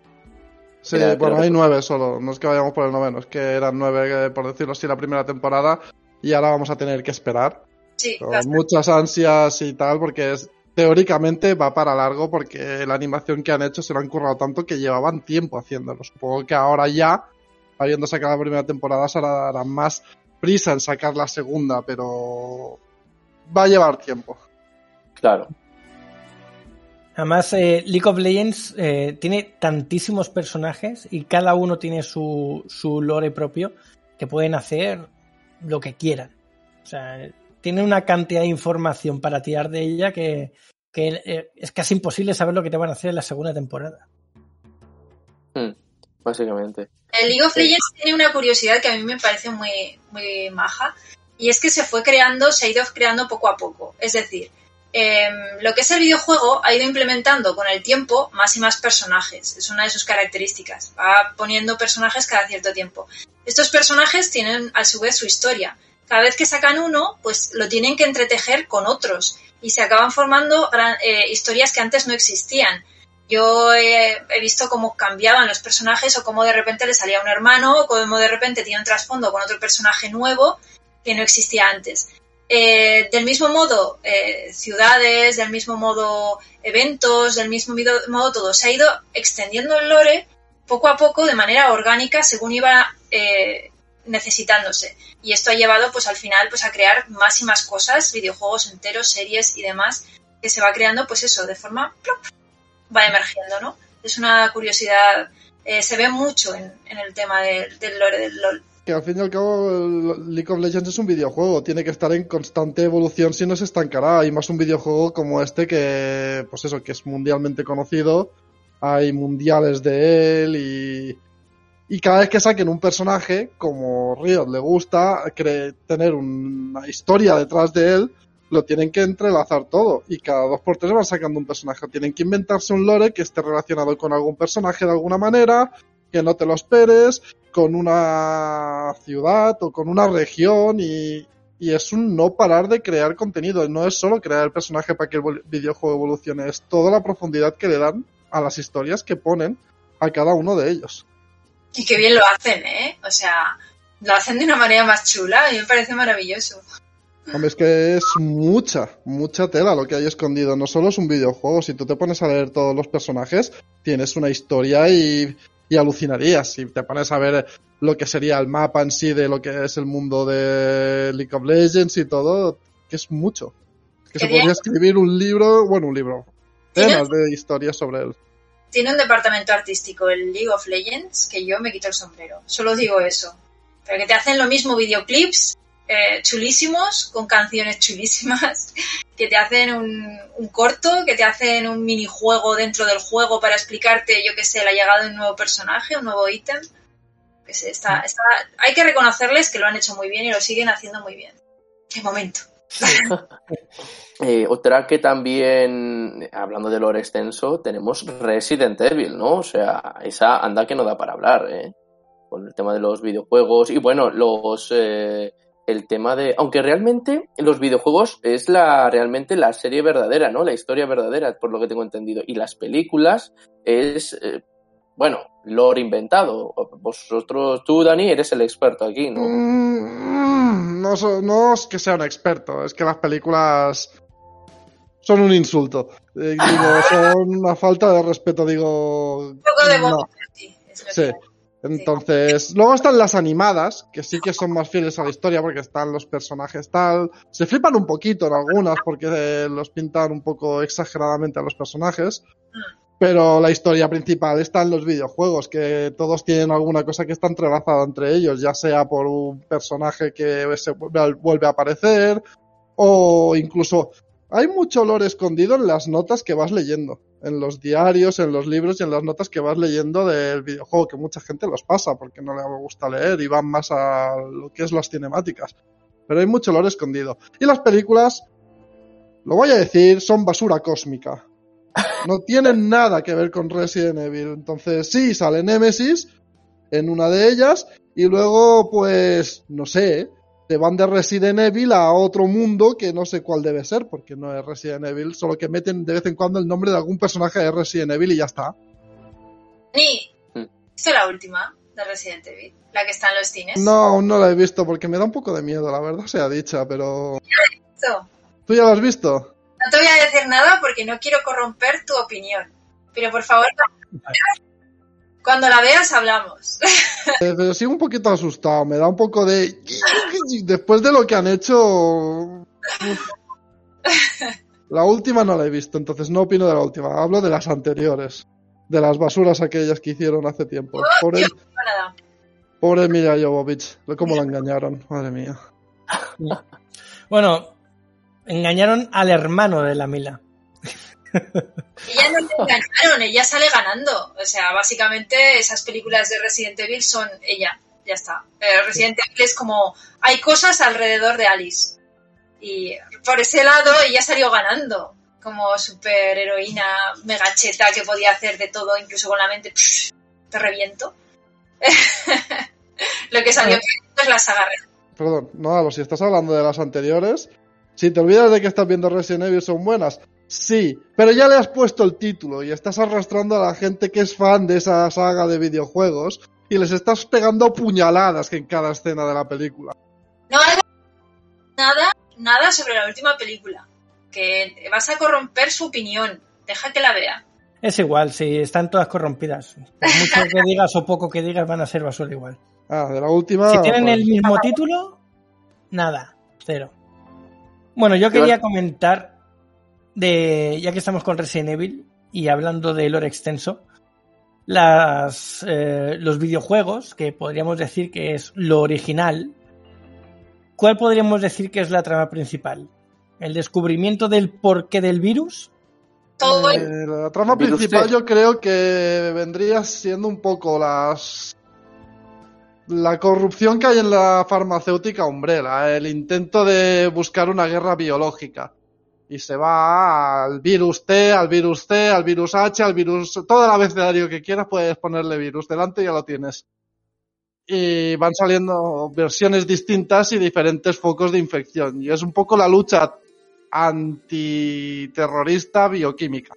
Sí, Era, bueno, hay nueve solo, no es que vayamos por el noveno, es que eran nueve, por decirlo así, la primera temporada y ahora vamos a tener que esperar. Sí, Con muchas ansias y tal, porque es, teóricamente va para largo porque la animación que han hecho se lo han currado tanto que llevaban tiempo haciéndolo. Supongo que ahora ya, habiendo sacado la primera temporada, se dará más prisa en sacar la segunda, pero va a llevar tiempo. Claro. Además, eh, League of Legends eh, tiene tantísimos personajes y cada uno tiene su, su lore propio que pueden hacer lo que quieran. O sea, tiene una cantidad de información para tirar de ella que, que eh, es casi imposible saber lo que te van a hacer en la segunda temporada. Hmm, básicamente. El League of Legends sí. tiene una curiosidad que a mí me parece muy, muy maja y es que se fue creando, se ha ido creando poco a poco. Es decir, eh, lo que es el videojuego ha ido implementando con el tiempo más y más personajes. Es una de sus características. Va poniendo personajes cada cierto tiempo. Estos personajes tienen a su vez su historia. Cada vez que sacan uno, pues lo tienen que entretejer con otros y se acaban formando eh, historias que antes no existían. Yo he, he, visto cómo cambiaban los personajes o cómo de repente le salía un hermano o cómo de repente tiene un trasfondo con otro personaje nuevo que no existía antes. Eh, del mismo modo, eh, ciudades, del mismo modo, eventos, del mismo modo todo. Se ha ido extendiendo el lore poco a poco de manera orgánica según iba eh, necesitándose. Y esto ha llevado pues al final pues a crear más y más cosas, videojuegos enteros, series y demás, que se va creando pues eso, de forma plop, va emergiendo, ¿no? Es una curiosidad, eh, se ve mucho en, en el tema de, del lore del LOL que al fin y al cabo League of Legends es un videojuego, tiene que estar en constante evolución si no se estancará, y más un videojuego como este que, pues eso, que es mundialmente conocido, hay mundiales de él y, y cada vez que saquen un personaje, como Riot le gusta tener una historia detrás de él, lo tienen que entrelazar todo. Y cada dos por tres van sacando un personaje, tienen que inventarse un lore que esté relacionado con algún personaje de alguna manera, que no te lo esperes, con una ciudad o con una región y, y es un no parar de crear contenido. No es solo crear el personaje para que el videojuego evolucione, es toda la profundidad que le dan a las historias que ponen a cada uno de ellos. Y qué bien lo hacen, ¿eh? O sea, lo hacen de una manera más chula y me parece maravilloso. Hombre, es que es mucha, mucha tela lo que hay escondido. No solo es un videojuego, si tú te pones a leer todos los personajes, tienes una historia y, y alucinarías. Si te pones a ver lo que sería el mapa en sí de lo que es el mundo de League of Legends y todo, que es mucho. Que se podría escribir un libro, bueno, un libro, temas de historias sobre él. Tiene un departamento artístico, el League of Legends, que yo me quito el sombrero. Solo digo eso. Pero que te hacen lo mismo videoclips eh, chulísimos, con canciones chulísimas, que te hacen un, un, corto, que te hacen un minijuego dentro del juego para explicarte, yo qué sé, la llegada de un nuevo personaje, un nuevo ítem. Que sé, está, está, hay que reconocerles que lo han hecho muy bien y lo siguen haciendo muy bien. De momento. eh, otra que también, hablando de lore extenso, tenemos Resident Evil, ¿no? O sea, esa anda que no da para hablar, ¿eh? Con el tema de los videojuegos y bueno, los... Eh, el tema de. Aunque realmente los videojuegos es la realmente la serie verdadera, ¿no? La historia verdadera, por lo que tengo entendido. Y las películas es. Eh, bueno, lore inventado. Vosotros, tú, Dani, eres el experto aquí, ¿no? Mm, no, no es que sea un experto, es que las películas son un insulto. Eh, digo, son una falta de respeto, digo. Un poco de no. Sí. Entonces, luego están las animadas, que sí que son más fieles a la historia porque están los personajes tal. Se flipan un poquito en algunas porque los pintan un poco exageradamente a los personajes. Pero la historia principal está en los videojuegos, que todos tienen alguna cosa que está entrelazada entre ellos, ya sea por un personaje que vuelve a aparecer, o incluso hay mucho olor escondido en las notas que vas leyendo en los diarios, en los libros y en las notas que vas leyendo del videojuego, que mucha gente los pasa porque no le gusta leer y van más a lo que es las cinemáticas. Pero hay mucho lore escondido. Y las películas, lo voy a decir, son basura cósmica. No tienen nada que ver con Resident Evil. Entonces, sí, sale Nemesis en una de ellas y luego, pues, no sé, te van de Resident Evil a otro mundo que no sé cuál debe ser, porque no es Resident Evil, solo que meten de vez en cuando el nombre de algún personaje de Resident Evil y ya está. Ni, ¿viste la última de Resident Evil? La que está en los cines. No, no la he visto porque me da un poco de miedo, la verdad sea dicha, pero. Ya la he visto. ¿Tú ya la has visto? No te voy a decir nada porque no quiero corromper tu opinión. Pero por favor, cuando la veas hablamos. Eh, pero sigo un poquito asustado, me da un poco de... Después de lo que han hecho... La última no la he visto, entonces no opino de la última, hablo de las anteriores. De las basuras aquellas que hicieron hace tiempo. Pobre, Yo, nada. pobre Mila Jovovich, cómo la engañaron, madre mía. Bueno, engañaron al hermano de la Mila. Ella no le engañaron, ella sale ganando. O sea, básicamente esas películas de Resident Evil son ella, ya está. Eh, Resident Evil es como, hay cosas alrededor de Alice. Y por ese lado ella salió ganando. Como super heroína megacheta que podía hacer de todo, incluso con la mente. Pff, te reviento. Lo que salió es la saga Perdón, no, si estás hablando de las anteriores, si te olvidas de que estás viendo Resident Evil son buenas, Sí, pero ya le has puesto el título y estás arrastrando a la gente que es fan de esa saga de videojuegos y les estás pegando puñaladas en cada escena de la película. No hagas nada, nada sobre la última película. Que vas a corromper su opinión. Deja que la vea. Es igual, si están todas corrompidas. Por mucho que digas o poco que digas, van a ser basura igual. Ah, de la última. Si tienen pues, el mismo título, nada, cero. Bueno, yo quería comentar de, ya que estamos con Resident Evil y hablando de lore extenso, las, eh, los videojuegos, que podríamos decir que es lo original, ¿cuál podríamos decir que es la trama principal? ¿El descubrimiento del porqué del virus? Todo el- eh, la trama principal yo creo que vendría siendo un poco las la corrupción que hay en la farmacéutica Umbrella, el intento de buscar una guerra biológica. Y se va al virus T, al virus C, al virus H, al virus... Todo el abecedario que quieras puedes ponerle virus delante y ya lo tienes. y van saliendo versiones distintas y diferentes focos de infección. Y es un poco la lucha antiterrorista bioquímica.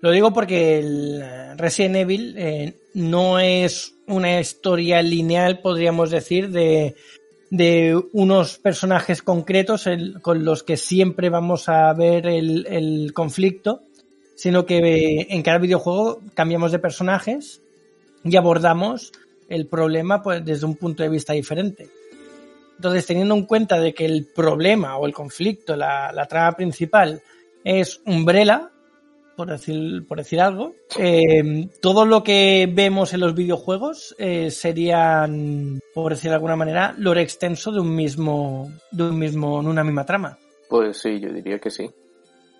Lo digo porque el Resident Evil eh, no es una historia lineal, podríamos decir, de, de unos personajes concretos con los que siempre vamos a ver el, el conflicto, sino que en cada videojuego cambiamos de personajes y abordamos el problema pues, desde un punto de vista diferente. Entonces, teniendo en cuenta de que el problema o el conflicto, la, la trama principal es Umbrella, por decir, por decir algo. Eh, todo lo que vemos en los videojuegos eh, serían, por decir de alguna manera, lore extenso de un mismo, de un mismo, de una misma trama. Pues sí, yo diría que sí.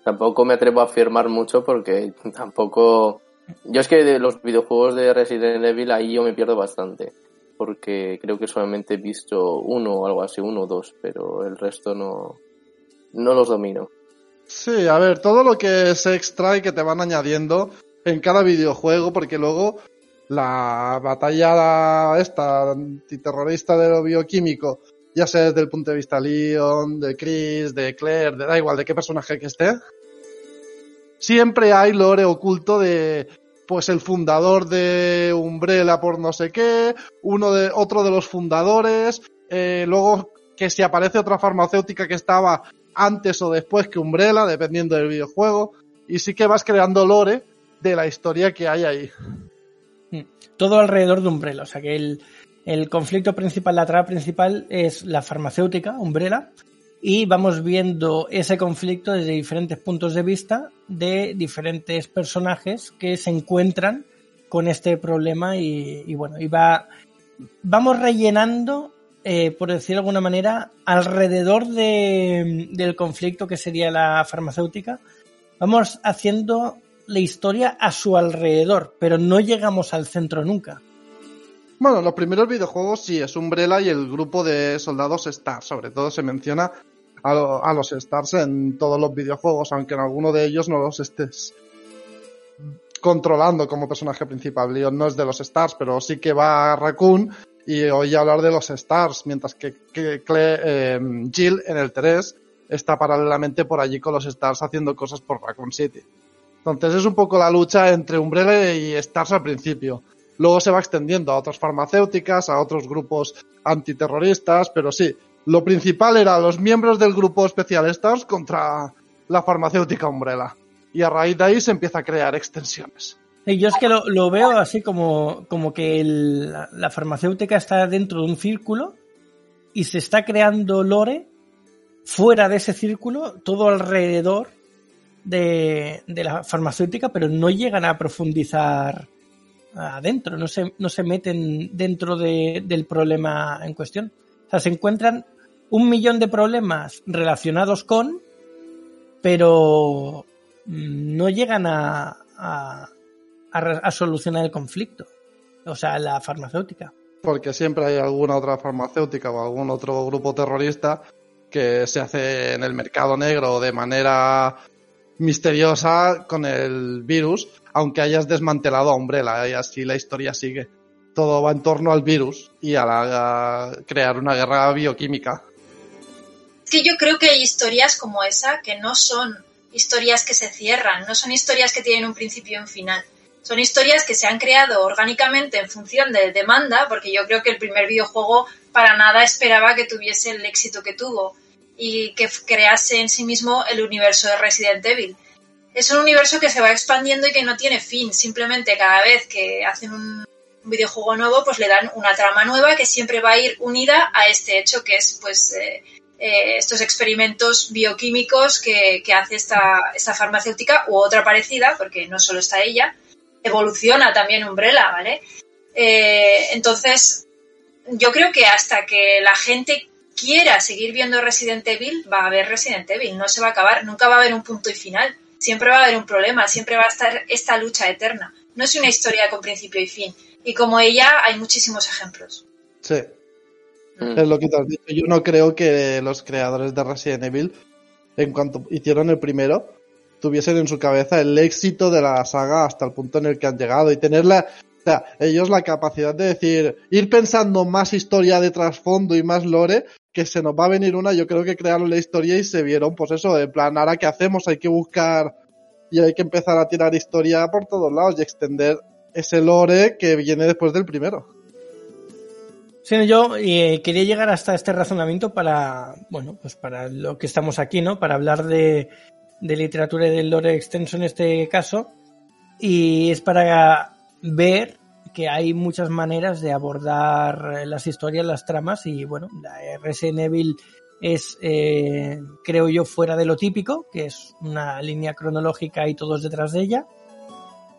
Tampoco me atrevo a afirmar mucho porque tampoco. Yo es que de los videojuegos de Resident Evil ahí yo me pierdo bastante. Porque creo que solamente he visto uno o algo así, uno o dos, pero el resto no, no los domino. Sí, a ver, todo lo que es extra y que te van añadiendo en cada videojuego, porque luego la batalla esta antiterrorista de lo bioquímico, ya sea desde el punto de vista Leon, de Chris, de Claire, de da igual de qué personaje que esté, siempre hay lore oculto de pues el fundador de Umbrella por no sé qué, uno de otro de los fundadores, eh, luego que si aparece otra farmacéutica que estaba antes o después que Umbrella, dependiendo del videojuego, y sí que vas creando lore de la historia que hay ahí. Mm. Todo alrededor de Umbrella, o sea que el, el conflicto principal, la trama principal es la farmacéutica, Umbrella, y vamos viendo ese conflicto desde diferentes puntos de vista de diferentes personajes que se encuentran con este problema y, y bueno, y va, vamos rellenando eh, por decir de alguna manera, alrededor de, del conflicto que sería la farmacéutica, vamos haciendo la historia a su alrededor, pero no llegamos al centro nunca. Bueno, los primeros videojuegos sí, es Umbrella y el grupo de soldados Stars, sobre todo se menciona a, a los Stars en todos los videojuegos, aunque en alguno de ellos no los estés controlando como personaje principal. Leon no es de los Stars, pero sí que va a Raccoon y oí hablar de los Stars, mientras que, eh, Jill en el 3 está paralelamente por allí con los Stars haciendo cosas por Raccoon City. Entonces es un poco la lucha entre Umbrella y Stars al principio. Luego se va extendiendo a otras farmacéuticas, a otros grupos antiterroristas, pero sí, lo principal era los miembros del grupo especial Stars contra la farmacéutica Umbrella. Y a raíz de ahí se empieza a crear extensiones. Y yo es que lo, veo así como, como que la, farmacéutica está dentro de un círculo y se está creando lore fuera de ese círculo, todo alrededor de, la farmacéutica, pero no llegan a profundizar adentro, no se, no se meten dentro del problema en cuestión. O sea, se encuentran un millón de problemas relacionados con, pero no llegan a, solucionar el conflicto. O sea, la farmacéutica. Porque siempre hay alguna otra farmacéutica o algún otro grupo terrorista que se hace en el mercado negro de manera misteriosa con el virus, aunque hayas desmantelado a Umbrella y así la historia sigue. Todo va en torno al virus y a, la, a crear una guerra bioquímica. Es que yo creo que hay historias como esa que no son historias que se cierran, no son historias que tienen un principio y un final. Son historias que se han creado orgánicamente en función de demanda, porque yo creo que el primer videojuego para nada esperaba que tuviese el éxito que tuvo y que crease en sí mismo el universo de Resident Evil. Es un universo que se va expandiendo y que no tiene fin, simplemente cada vez que hacen un videojuego nuevo, pues le dan una trama nueva que siempre va a ir unida a este hecho que es pues eh, eh, estos experimentos bioquímicos que, hace esta, esta, farmacéutica u otra parecida, porque no solo está ella, evoluciona también Umbrella, ¿vale? Eh, entonces, yo creo que hasta que la gente quiera seguir viendo Resident Evil, va a haber Resident Evil, no se va a acabar, nunca va a haber un punto y final, siempre va a haber un problema, siempre va a estar esta lucha eterna. No es una historia con principio y fin. Y como ella, hay muchísimos ejemplos. Sí. Mm. Es lo que te has dicho. Yo no creo que los creadores de Resident Evil, en cuanto hicieron el primero, tuviesen en su cabeza el éxito de la saga hasta el punto en el que han llegado y tener la, O sea, ellos la capacidad de decir, ir pensando más historia de trasfondo y más lore, que se nos va a venir una, yo creo que crearon la historia y se vieron, pues eso, de plan, ahora qué hacemos, hay que buscar y hay que empezar a tirar historia por todos lados y extender ese lore que viene después del primero. Sí, yo eh, quería llegar hasta este razonamiento para, bueno, pues para lo que estamos aquí, ¿no? Para hablar de, de literatura y del lore extenso en este caso. Y es para ver que hay muchas maneras de abordar las historias, las tramas y bueno, la Resident Evil es, eh, creo yo, fuera de lo típico, que es una línea cronológica y todos detrás de ella.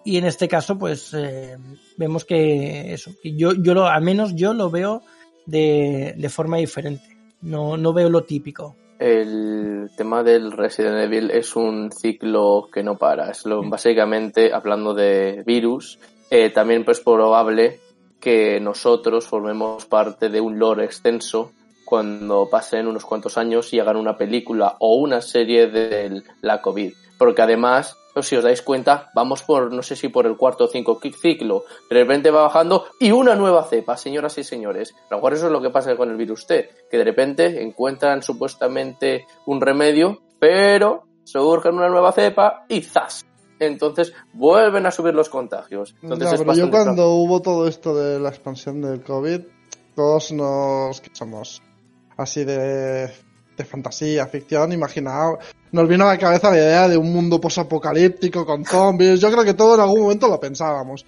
Y en este caso, pues eh, vemos que eso, que yo, yo lo, al menos yo lo veo de, de forma diferente. No, no veo lo típico. El tema del Resident Evil es un ciclo que no para. Es lo, básicamente, hablando de virus, eh, también pues probable que nosotros formemos parte de un lore extenso cuando pasen unos cuantos años y hagan una película o una serie de la COVID. Porque además, si os dais cuenta, vamos por, no sé si por el cuarto o cinco ciclo, de repente va bajando y una nueva cepa, señoras y señores. A lo mejor eso es lo que pasa con el virus T, que de repente encuentran supuestamente un remedio, pero surgen una nueva cepa y ¡zas! Entonces vuelven a subir los contagios. Entonces No, pero yo cuando hubo todo esto de la expansión del COVID, todos nos somos así de, de fantasía, ficción, imaginado, nos vino a la cabeza la idea de un mundo posapocalíptico con zombies. Yo creo que todo en algún momento lo pensábamos.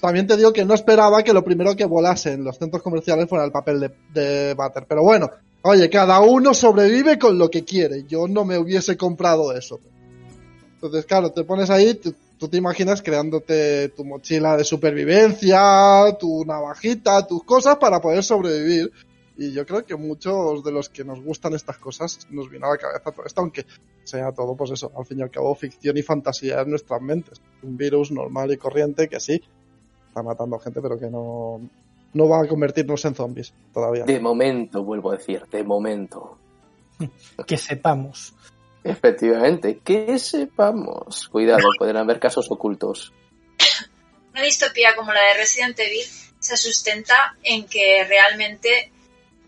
También te digo que no esperaba que lo primero que volase en los centros comerciales fuera el papel de, de. Pero bueno, oye, cada uno sobrevive con lo que quiere. Yo no me hubiese comprado eso. Entonces, claro, te pones ahí, tú te imaginas creándote tu mochila de supervivencia, tu navajita, tus cosas para poder sobrevivir. Y yo creo que muchos de los que nos gustan estas cosas nos viene a la cabeza todo esto, aunque sea todo, pues eso, al fin y al cabo, ficción y fantasía en nuestras mentes. Un virus normal y corriente que sí, está matando gente, pero que no, no va a convertirnos en zombies todavía. De momento, vuelvo a decir, de momento. Que sepamos. Efectivamente, que sepamos. Cuidado, pueden haber casos ocultos. Una distopía como la de Resident Evil se sustenta en que realmente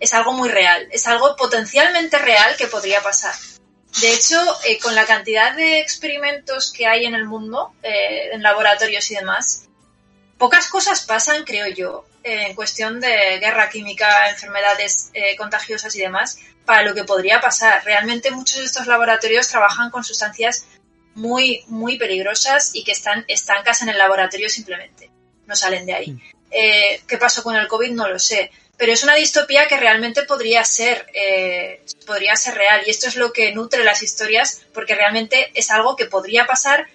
es algo muy real, es algo potencialmente real que podría pasar. De hecho, eh, con la cantidad de experimentos que hay en el mundo, eh, en laboratorios y demás, pocas cosas pasan, creo yo, eh, en cuestión de guerra química, enfermedades contagiosas y demás, para lo que podría pasar. Realmente muchos de estos laboratorios trabajan con sustancias muy, muy peligrosas y que están estancas en el laboratorio simplemente. No salen de ahí. Eh, ¿Qué pasó con el COVID? No lo sé. Pero es una distopía que realmente podría ser, eh, podría ser real. Y esto es lo que nutre las historias, porque realmente es algo que podría pasar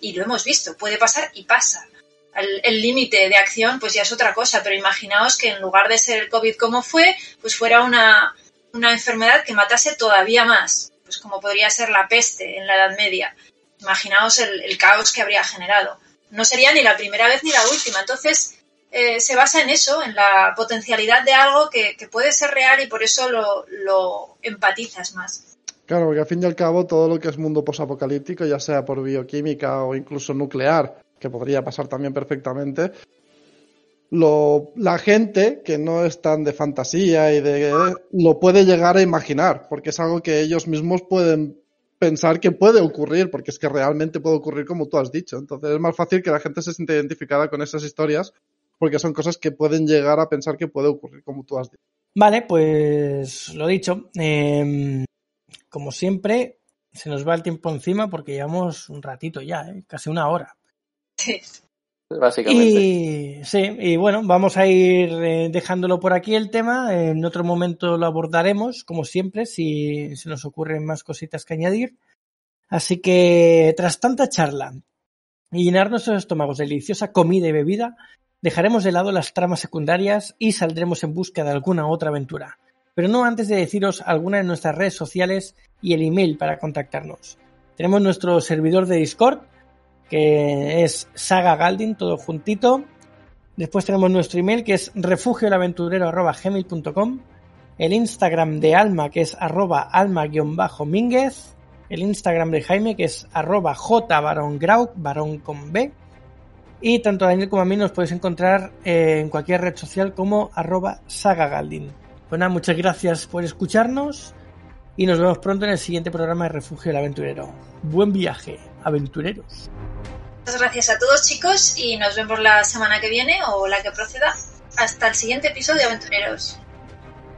y lo hemos visto. Puede pasar y pasa. El límite de acción, pues ya es otra cosa. Pero imaginaos que en lugar de ser el COVID como fue, pues fuera una, una enfermedad que matase todavía más. Pues como podría ser la peste en la Edad Media. Imaginaos el caos que habría generado. No sería ni la primera vez ni la última. Entonces, eh, se basa en eso, en la potencialidad de algo que, puede ser real y por eso lo, empatizas más. Claro, porque al fin y al cabo todo lo que es mundo posapocalíptico, ya sea por bioquímica o incluso nuclear, que podría pasar también perfectamente, la gente que no es tan de fantasía y de lo puede llegar a imaginar, porque es algo que ellos mismos pueden pensar que puede ocurrir, porque es que realmente puede ocurrir como tú has dicho. Entonces es más fácil que la gente se siente identificada con esas historias, porque son cosas que pueden llegar a pensar que puede ocurrir como tú has dicho. Vale, pues lo dicho. Eh, como siempre, se nos va el tiempo encima porque llevamos un ratito ya, ¿eh? casi una hora. Sí. Básicamente. Y sí, y bueno, vamos a ir eh, dejándolo por aquí el tema. En otro momento lo abordaremos, como siempre, si se nos ocurren más cositas que añadir. Así que, tras tanta charla y llenar nuestros estómagos de deliciosa comida y bebida, dejaremos de lado las tramas secundarias y saldremos en busca de alguna otra aventura. Pero no antes de deciros alguna de nuestras redes sociales y el email para contactarnos. Tenemos nuestro servidor de Discord, que es Saga Galdin, todo juntito. Después tenemos nuestro email, que es refugioelaventurero.gmail.com. El Instagram de Alma, que es arroba alma-mínguez. El Instagram de Jaime, que es arroba jbarongraut, varón con B. Y tanto a Daniel como a mí nos podéis encontrar en cualquier red social como arroba sagagaldin. Pues nada, muchas gracias por escucharnos y nos vemos pronto en el siguiente programa de Refugio del Aventurero. Buen viaje, aventureros. Muchas gracias a todos chicos y nos vemos la semana que viene o la que proceda. Hasta el siguiente episodio, aventureros.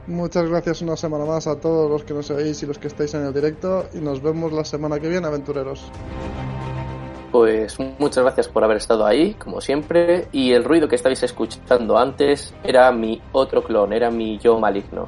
Muchas gracias una semana más a todos los que nos veis y los que estáis en el directo y nos vemos la semana que viene, aventureros. Pues muchas gracias por haber estado ahí, como siempre, y el ruido que estabais escuchando antes era mi otro clon, era mi yo maligno.